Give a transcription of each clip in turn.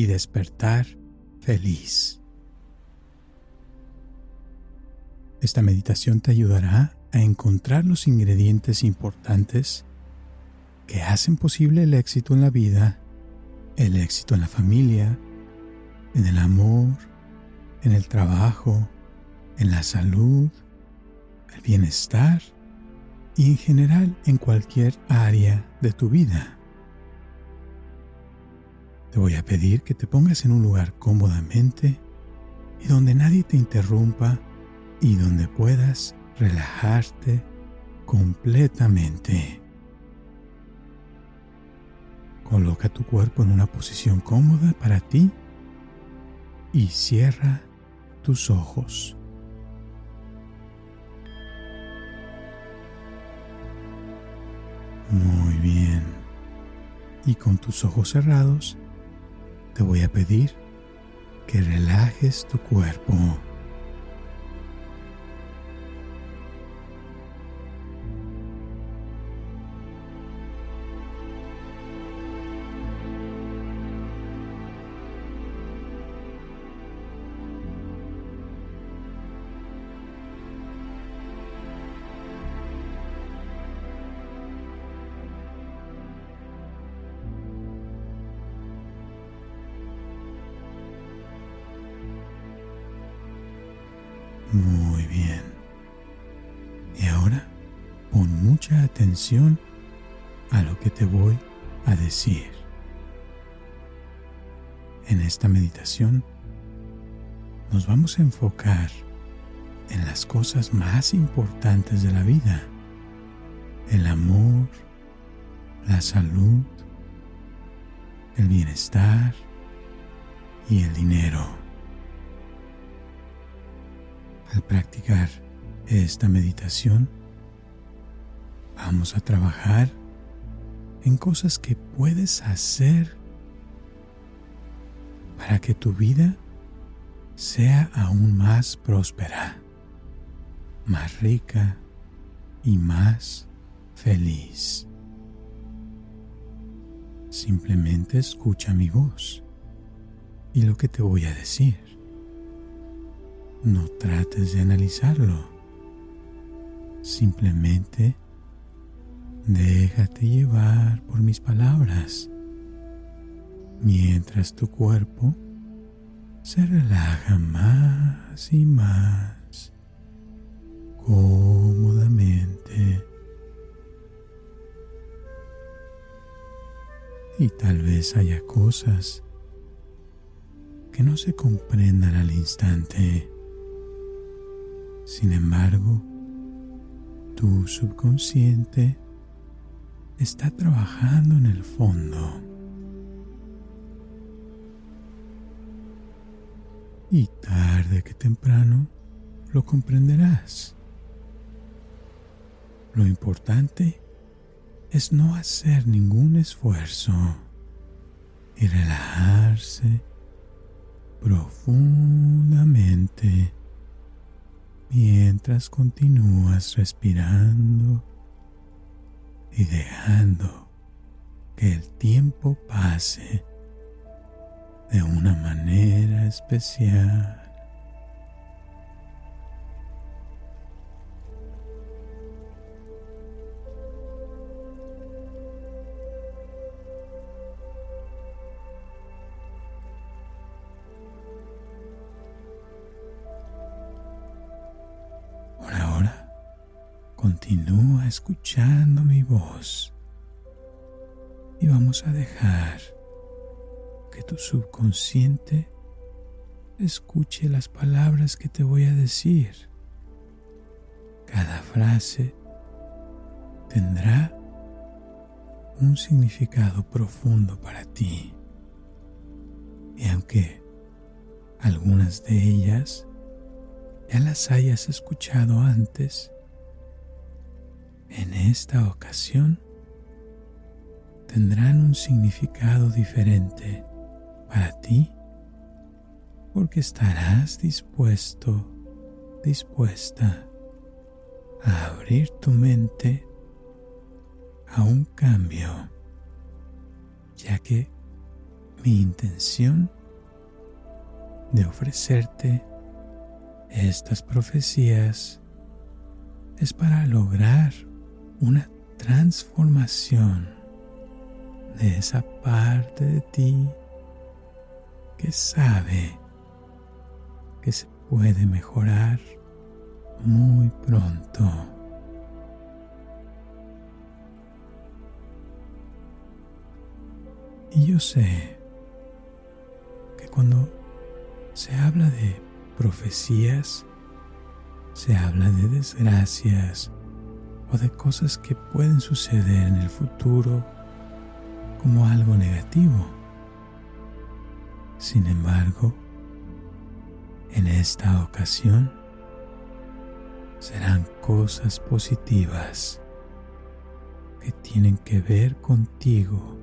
y despertar feliz. Esta meditación te ayudará a encontrar los ingredientes importantes que hacen posible el éxito en la vida, el éxito en la familia, en el amor, en el trabajo, en la salud, el bienestar y en general en cualquier área de tu vida. Te voy a pedir que te pongas en un lugar cómodamente y donde nadie te interrumpa y donde puedas relajarte completamente. Coloca tu cuerpo en una posición cómoda para ti y cierra tus ojos. Muy bien. Y con tus ojos cerrados, te voy a pedir que relajes tu cuerpo. Muy bien. Y ahora pon mucha atención a lo que te voy a decir. En esta meditación nos vamos a enfocar en las cosas más importantes de la vida. El amor, la salud, el bienestar y el dinero. Al practicar esta meditación, vamos a trabajar en cosas que puedes hacer para que tu vida sea aún más próspera, más rica y más feliz. Simplemente escucha mi voz y lo que te voy a decir. No trates de analizarlo. Simplemente déjate llevar por mis palabras mientras tu cuerpo se relaja más y más cómodamente. Y tal vez haya cosas que no se comprendan al instante. Sin embargo, tu subconsciente está trabajando en el fondo. Y tarde que temprano lo comprenderás. Lo importante es no hacer ningún esfuerzo y relajarse profundamente mientras continúas respirando y dejando que el tiempo pase de una manera especial. Escuchando mi voz y vamos a dejar que tu subconsciente escuche las palabras que te voy a decir. Cada frase tendrá un significado profundo para ti. Y aunque Algunas de ellas ya las hayas escuchado antes. En esta ocasión tendrán un significado diferente para ti porque estarás dispuesto, dispuesta a abrir tu mente a un cambio, ya que mi intención de ofrecerte estas profecías es para lograr una transformación de esa parte de ti que sabe que se puede mejorar muy pronto. Y yo sé que cuando se habla de profecías, se habla de desgracias o de cosas que pueden suceder en el futuro como algo negativo. Sin embargo, en esta ocasión serán cosas positivas que tienen que ver contigo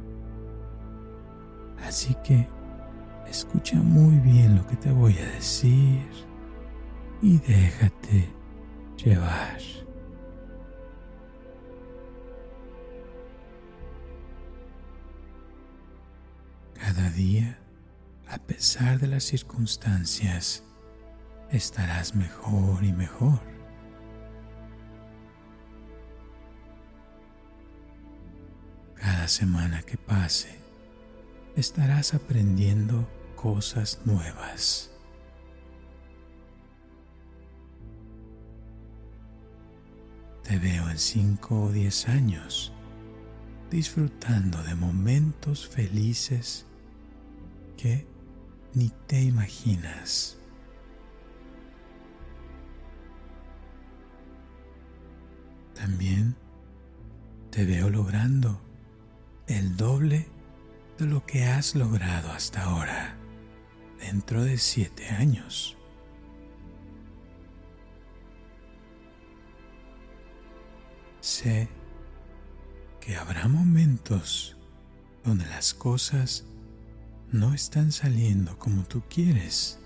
Así que escucha muy bien lo que te voy a decir y déjate llevar. Cada día, a pesar de las circunstancias, estarás mejor y mejor. Cada semana que pase, estarás aprendiendo cosas nuevas. Te veo en 5 o 10 años disfrutando de momentos felices que ni te imaginas. También te veo logrando el doble de lo que has logrado hasta ahora dentro de siete años. Sé que habrá momentos donde las cosas no están saliendo como tú quieres.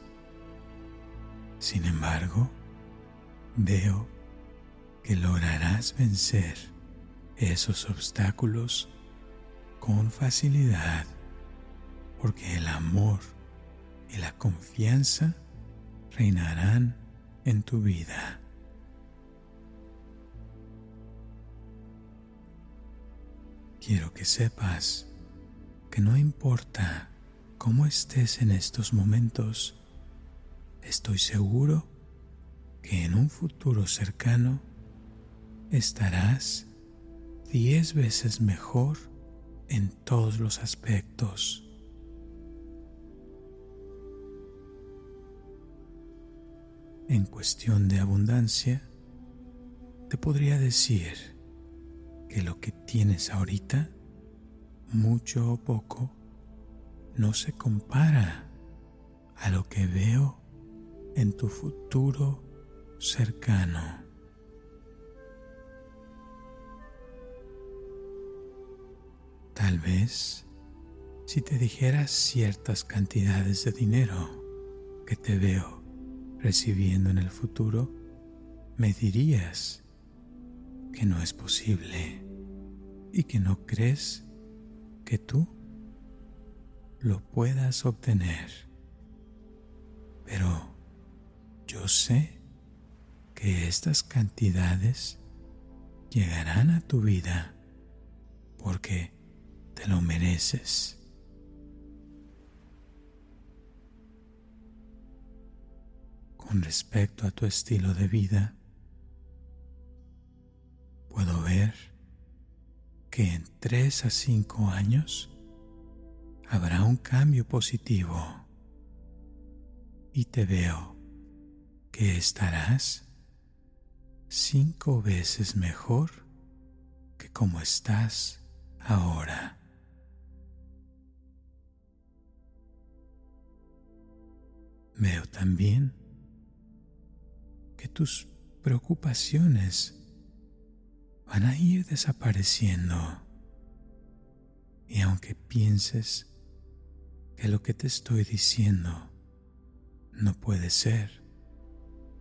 Sin embargo, veo que lograrás vencer esos obstáculos con facilidad, porque el amor y la confianza reinarán en tu vida. Quiero que sepas que no importa cómo estés en estos momentos, estoy seguro que en un futuro cercano estarás diez veces mejor en todos los aspectos. En cuestión de abundancia, te podría decir que lo que tienes ahorita, mucho o poco, no se compara a lo que veo en tu futuro cercano. Tal vez si te dijeras ciertas cantidades de dinero que te veo recibiendo en el futuro, me dirías que no es posible y que no crees que tú lo puedas obtener. Pero yo sé que estas cantidades llegarán a tu vida porque te lo mereces. Con respecto a tu estilo de vida, puedo ver que en tres a cinco años habrá un cambio positivo y te veo que estarás cinco veces mejor que como estás ahora. Veo también que tus preocupaciones van a ir desapareciendo. Y aunque pienses que lo que te estoy diciendo no puede ser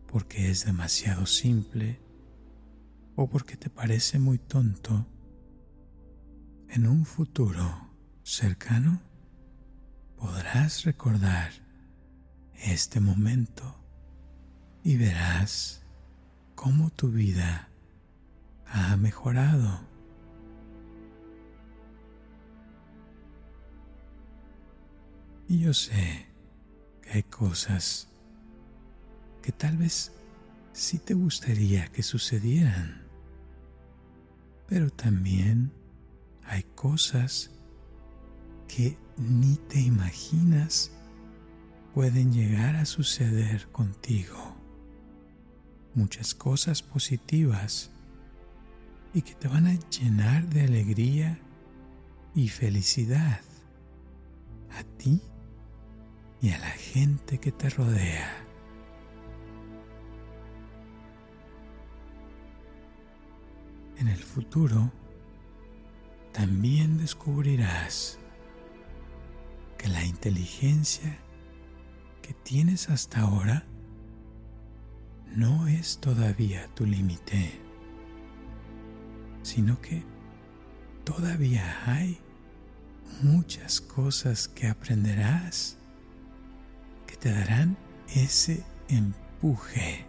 porque es demasiado simple o porque te parece muy tonto, en un futuro cercano podrás recordar este momento y verás cómo tu vida ha mejorado. Y yo sé que hay cosas que tal vez sí te gustaría que sucedieran, pero también hay cosas que ni te imaginas pueden llegar a suceder contigo. Muchas cosas positivas y que te van a llenar de alegría y felicidad a ti y a la gente que te rodea. En el futuro también descubrirás que la inteligencia que tienes hasta ahora no es todavía tu límite sino que todavía hay muchas cosas que aprenderás te darán ese empuje,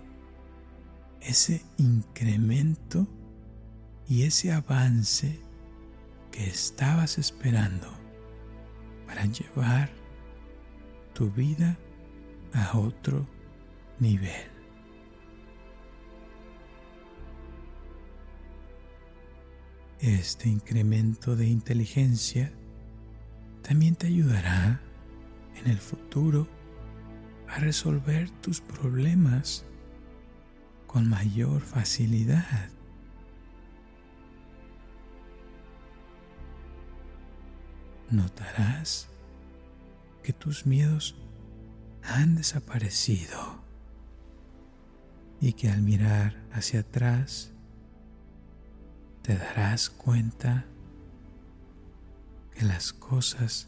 ese incremento y ese avance que estabas esperando para llevar tu vida a otro nivel. Este incremento de inteligencia también te ayudará en el futuro a resolver tus problemas con mayor facilidad. Notarás que tus miedos han desaparecido y que al mirar hacia atrás te darás cuenta que las cosas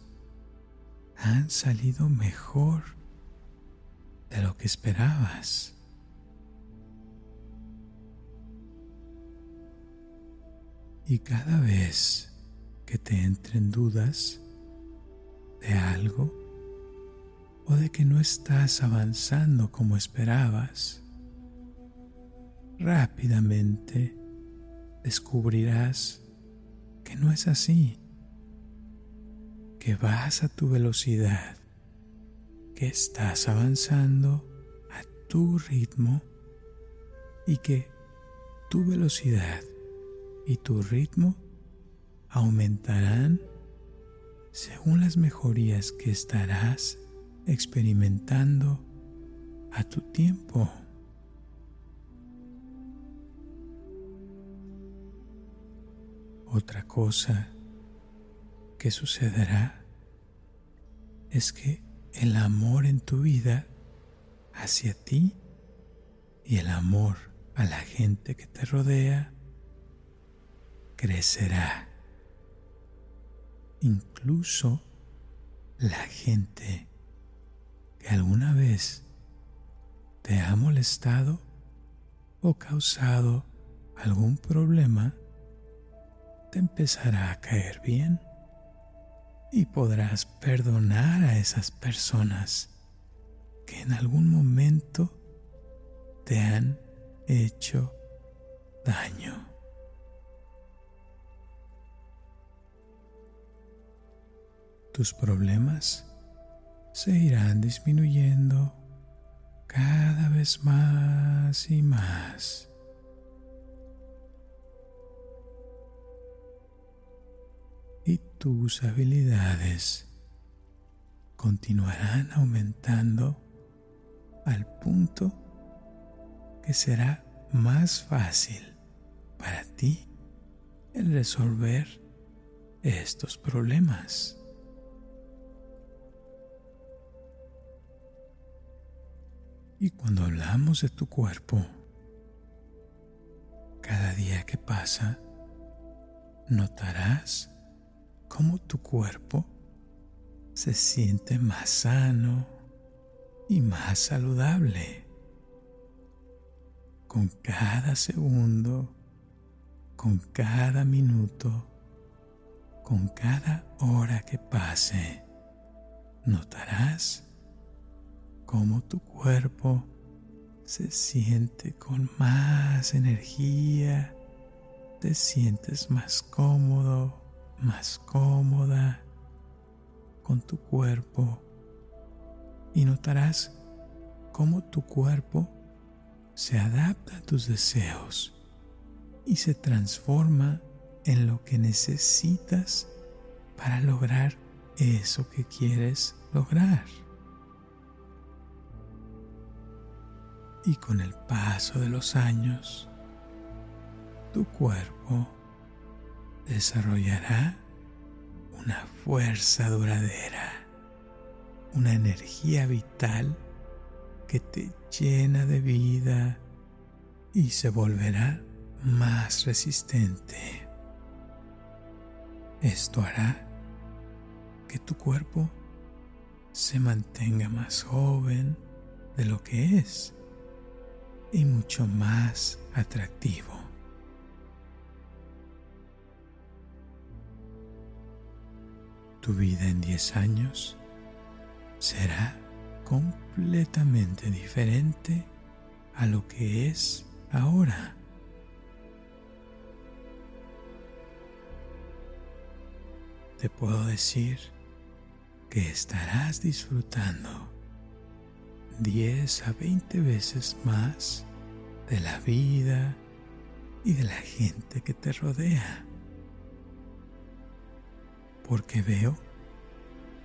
han salido mejor de lo que esperabas. Y cada vez que te entren dudas de algo o de que no estás avanzando como esperabas, rápidamente descubrirás que no es así, que vas a tu velocidad, que estás avanzando a tu ritmo y que tu velocidad y tu ritmo aumentarán según las mejorías que estarás experimentando a tu tiempo. Otra cosa que sucederá es que el amor en tu vida hacia ti y el amor a la gente que te rodea crecerá. Incluso la gente que alguna vez te ha molestado o causado algún problema te empezará a caer bien y podrás perdonar a esas personas que en algún momento te han hecho daño. Tus problemas se irán disminuyendo cada vez más y más. Tus habilidades continuarán aumentando al punto que será más fácil para ti el resolver estos problemas. Y cuando hablamos de tu cuerpo, cada día que pasa, notarás cómo tu cuerpo se siente más sano y más saludable. Con cada segundo, con cada minuto, con cada hora que pase, notarás cómo tu cuerpo se siente con más energía, te sientes más cómodo, más cómoda con tu cuerpo y notarás cómo tu cuerpo se adapta a tus deseos y se transforma en lo que necesitas para lograr eso que quieres lograr. Y con el paso de los años, tu cuerpo desarrollará una fuerza duradera, una energía vital que te llena de vida y se volverá más resistente. Esto hará que tu cuerpo se mantenga más joven de lo que es y mucho más atractivo. Tu vida en 10 años será completamente diferente a lo que es ahora. Te puedo decir que estarás disfrutando 10 a 20 veces más de la vida y de la gente que te rodea. Porque veo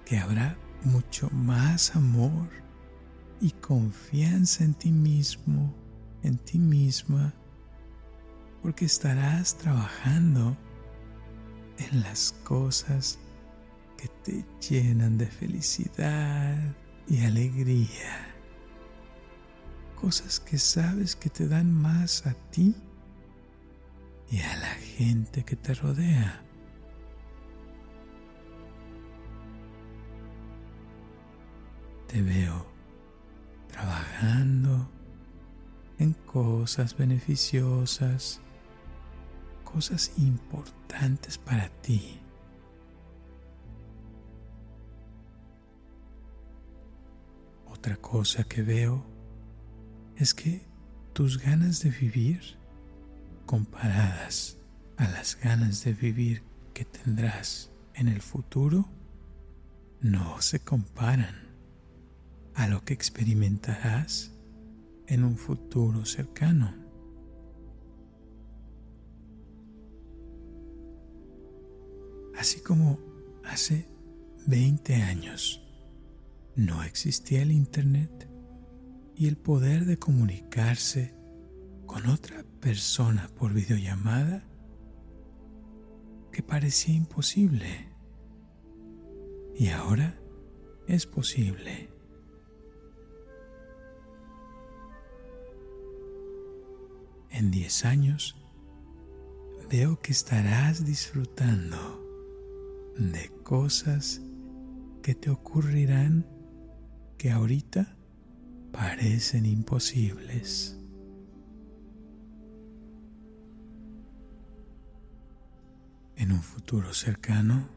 que habrá mucho más amor y confianza en ti mismo, en ti misma, porque estarás trabajando en las cosas que te llenan de felicidad y alegría. Cosas que sabes que te dan más a ti y a la gente que te rodea. Te veo trabajando en cosas beneficiosas, cosas importantes para ti. Otra cosa que veo es que tus ganas de vivir comparadas a las ganas de vivir que tendrás en el futuro no se comparan a lo que experimentarás en un futuro cercano. Así como hace 20 años no existía el Internet y el poder de comunicarse con otra persona por videollamada que parecía imposible. Y ahora es posible. En 10 años veo que estarás disfrutando de cosas que te ocurrirán que ahorita parecen imposibles. En un futuro cercano,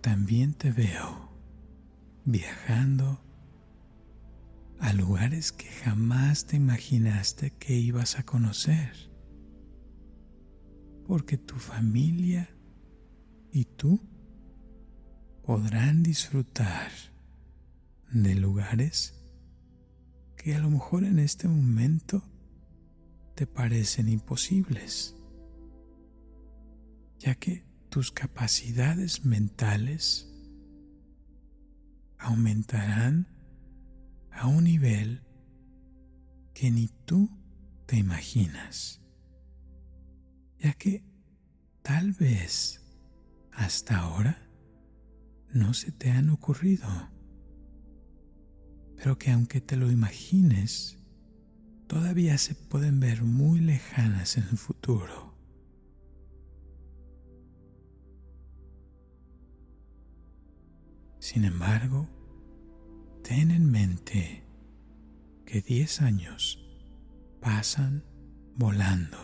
también te veo viajando a lugares que jamás te imaginaste que ibas a conocer. Porque tu familia y tú podrán disfrutar de lugares que a lo mejor en este momento te parecen imposibles, ya que tus capacidades mentales aumentarán a un nivel que ni tú te imaginas, ya que tal vez hasta ahora no se te han ocurrido, pero que aunque te lo imagines, todavía se pueden ver muy lejanas en el futuro. Sin embargo, ten en mente que 10 años pasan volando,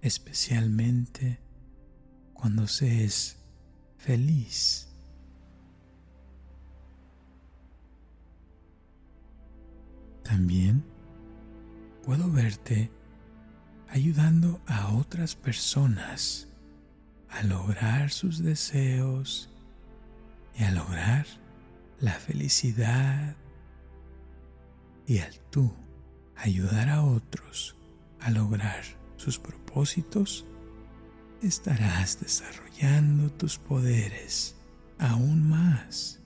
especialmente cuando se es feliz. También puedo verte ayudando a otras personas a lograr sus deseos y a lograr la felicidad y al tú ayudar a otros a lograr sus propósitos, estarás desarrollando tus poderes aún más.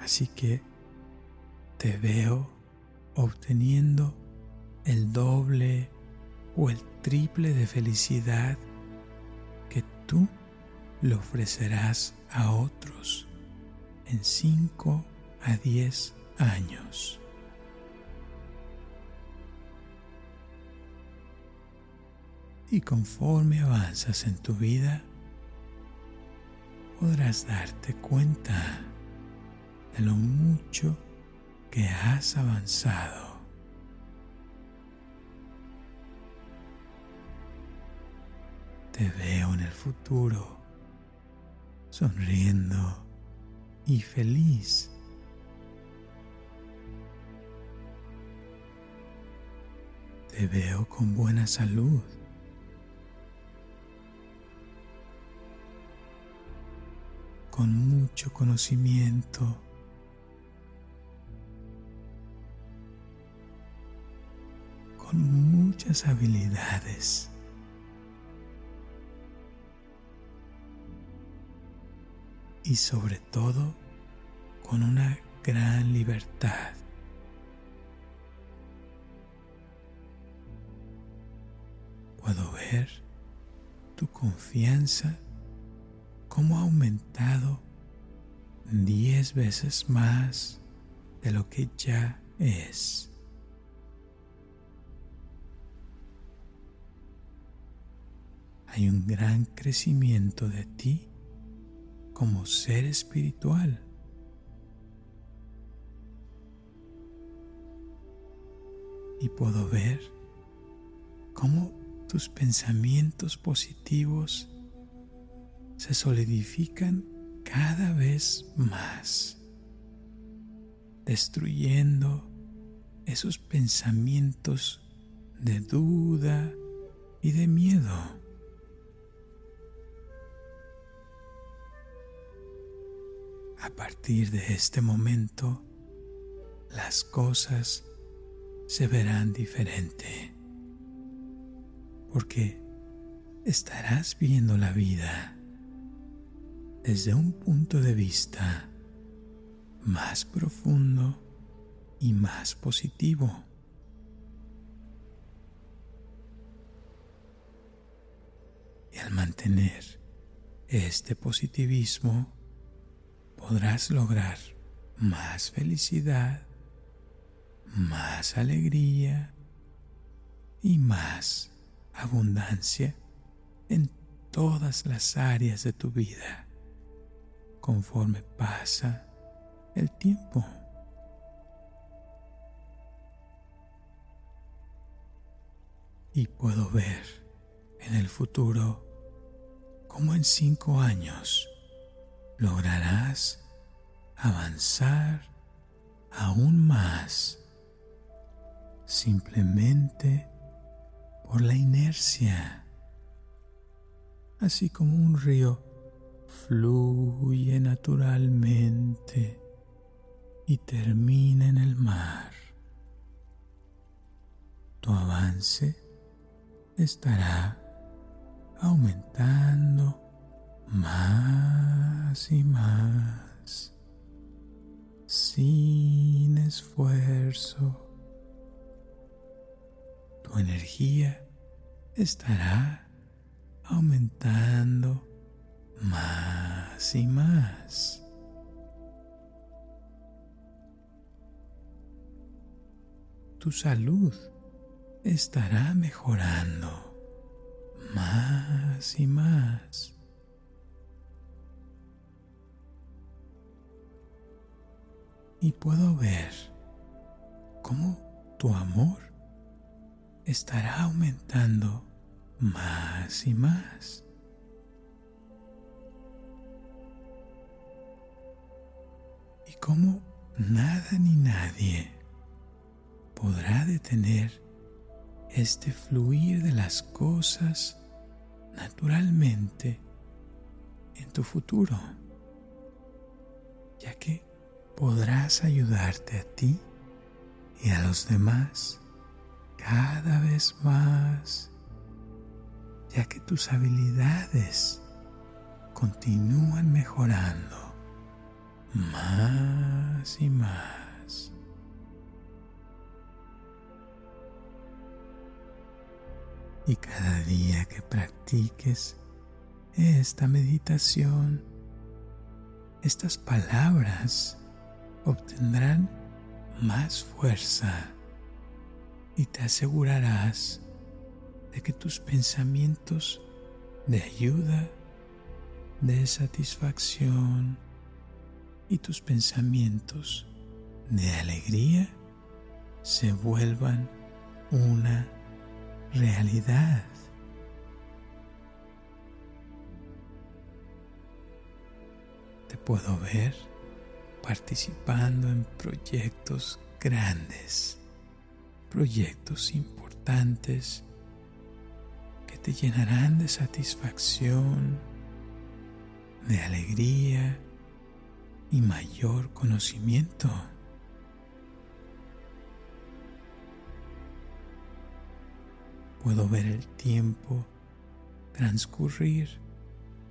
Así que te veo obteniendo el doble o el triple de felicidad tú le ofrecerás a otros en 5 a 10 años. Y conforme avanzas en tu vida, podrás darte cuenta de lo mucho que has avanzado. Te veo en el futuro, sonriendo y feliz. Te veo con buena salud. con mucho conocimiento muchas habilidades. Y sobre todo con una gran libertad. Puedo ver tu confianza cómo ha aumentado diez veces más de lo que ya es. hay un gran crecimiento de ti como ser espiritual. Y puedo ver cómo tus pensamientos positivos se solidifican cada vez más, destruyendo esos pensamientos de duda y de miedo. A partir de este momento, las cosas se verán diferente, porque estarás viendo la vida desde un punto de vista más profundo y más positivo. Y al mantener este positivismo, podrás lograr más felicidad, más alegría y más abundancia en todas las áreas de tu vida conforme pasa el tiempo. Y puedo ver en el futuro como en cinco años lograrás avanzar aún más simplemente por la inercia, así como un río fluye naturalmente y termina en el mar. Tu avance estará aumentando más y más, sin esfuerzo. Tu energía estará aumentando más y más. Tu salud estará mejorando más y más. Y puedo ver cómo tu amor estará aumentando más y más. Y cómo nada ni nadie podrá detener este fluir de las cosas naturalmente en tu futuro, ya que podrás ayudarte a ti y a los demás cada vez más, ya que tus habilidades continúan mejorando más y más. Y cada día que practiques esta meditación, estas palabras obtendrán más fuerza y te asegurarás de que tus pensamientos de ayuda, de satisfacción y tus pensamientos de alegría se vuelvan una realidad. Te puedo ver participando en proyectos grandes, proyectos importantes que te llenarán de satisfacción, de alegría y mayor conocimiento. Puedo ver el tiempo transcurrir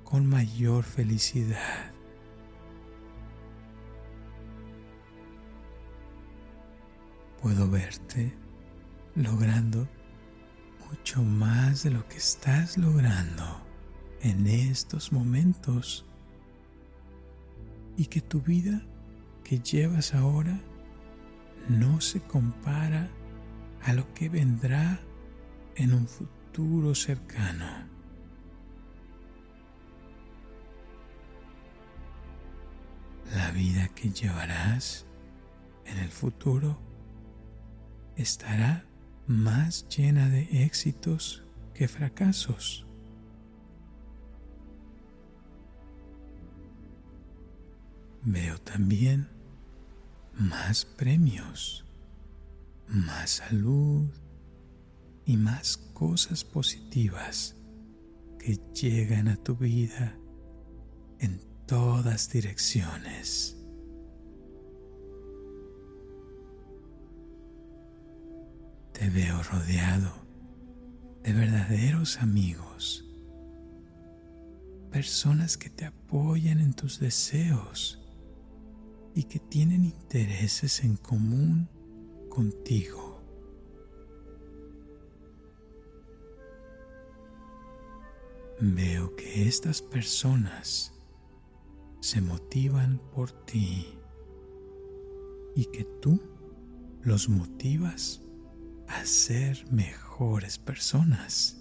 con mayor felicidad. Puedo verte logrando mucho más de lo que estás logrando en estos momentos y que tu vida que llevas ahora no se compara a lo que vendrá en un futuro cercano. La vida que llevarás en el futuro estará más llena de éxitos que fracasos. Veo también más premios, más salud y más cosas positivas que llegan a tu vida en todas direcciones. Te veo rodeado de verdaderos amigos, personas que te apoyan en tus deseos y que tienen intereses en común contigo. Veo que estas personas se motivan por ti y que tú los motivas a ser mejores personas.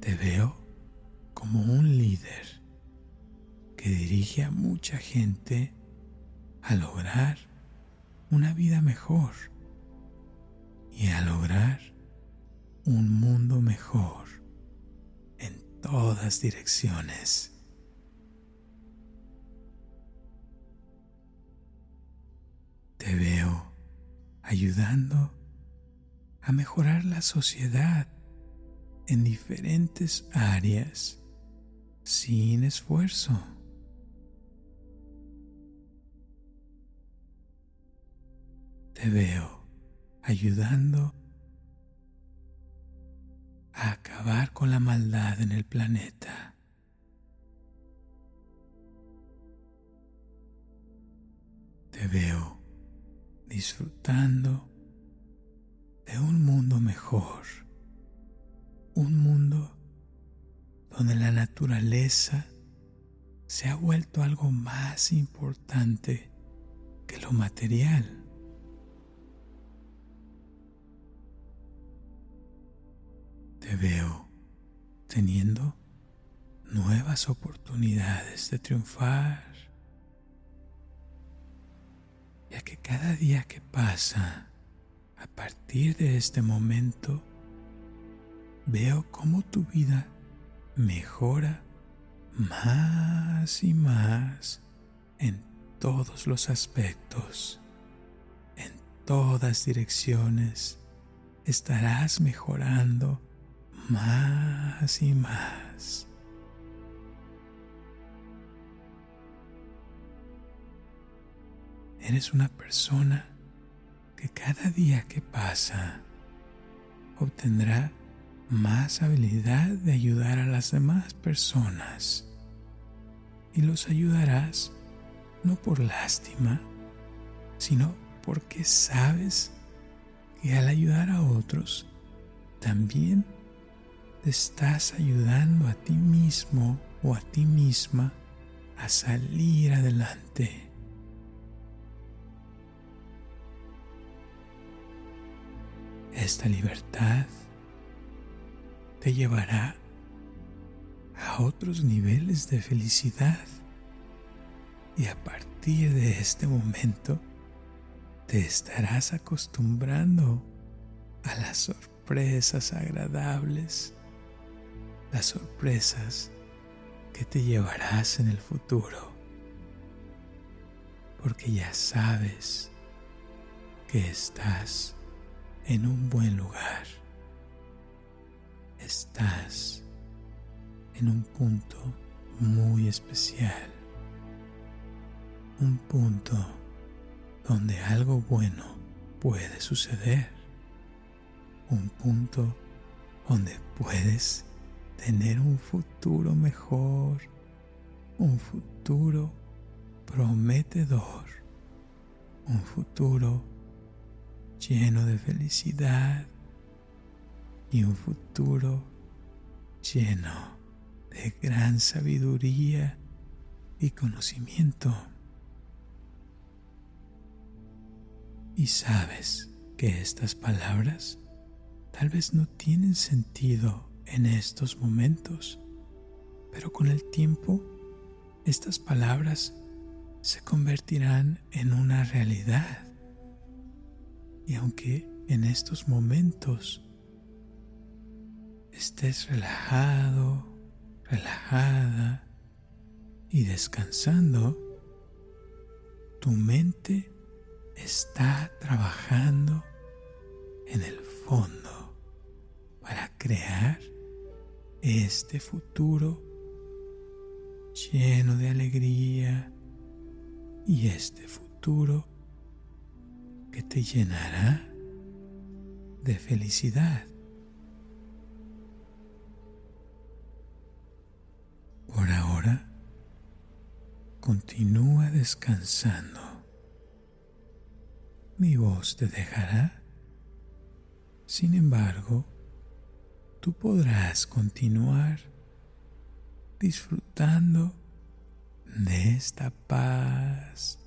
Te veo como un líder que dirige a mucha gente a lograr una vida mejor y a lograr un mundo mejor en todas direcciones. Te veo ayudando a mejorar la sociedad en diferentes áreas sin esfuerzo. Te veo ayudando a acabar con la maldad en el planeta. Te veo disfrutando de un mundo mejor un mundo donde la naturaleza se ha vuelto algo más importante que lo material. Te veo teniendo nuevas oportunidades de triunfar, ya que cada día que pasa, a partir de este momento, veo cómo tu vida mejora más y más en todos los aspectos, en todas direcciones, estarás mejorando más y más. Eres una persona que cada día que pasa obtendrá más habilidad de ayudar a las demás personas y los ayudarás no por lástima, sino porque sabes que al ayudar a otros también te estás ayudando a ti mismo o a ti misma a salir adelante. Esta libertad te llevará a otros niveles de felicidad. Y a partir de este momento te estarás acostumbrando a las sorpresas agradables las sorpresas que te llevarás en el futuro, porque ya sabes que estás en un buen lugar, estás en un punto muy especial, un punto donde algo bueno puede suceder, un punto donde puedes tener un futuro mejor, un futuro prometedor, un futuro lleno de felicidad y un futuro lleno de gran sabiduría y conocimiento. Y sabes que estas palabras tal vez no tienen sentido en estos momentos, pero con el tiempo estas palabras se convertirán en una realidad. Y aunque en estos momentos estés relajado, relajada y descansando, tu mente está trabajando en el fondo para crear este futuro lleno de alegría y este futuro que te llenará de felicidad. Por ahora, continúa descansando. Mi voz te dejará. Sin embargo, tú podrás continuar disfrutando de esta paz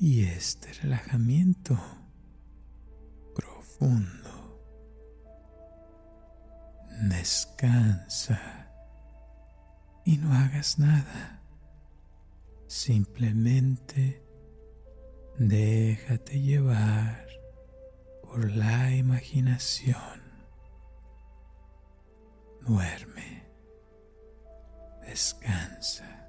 y este relajamiento profundo. Descansa y no hagas nada. Simplemente déjate llevar por la imaginación. Duerme, descansa.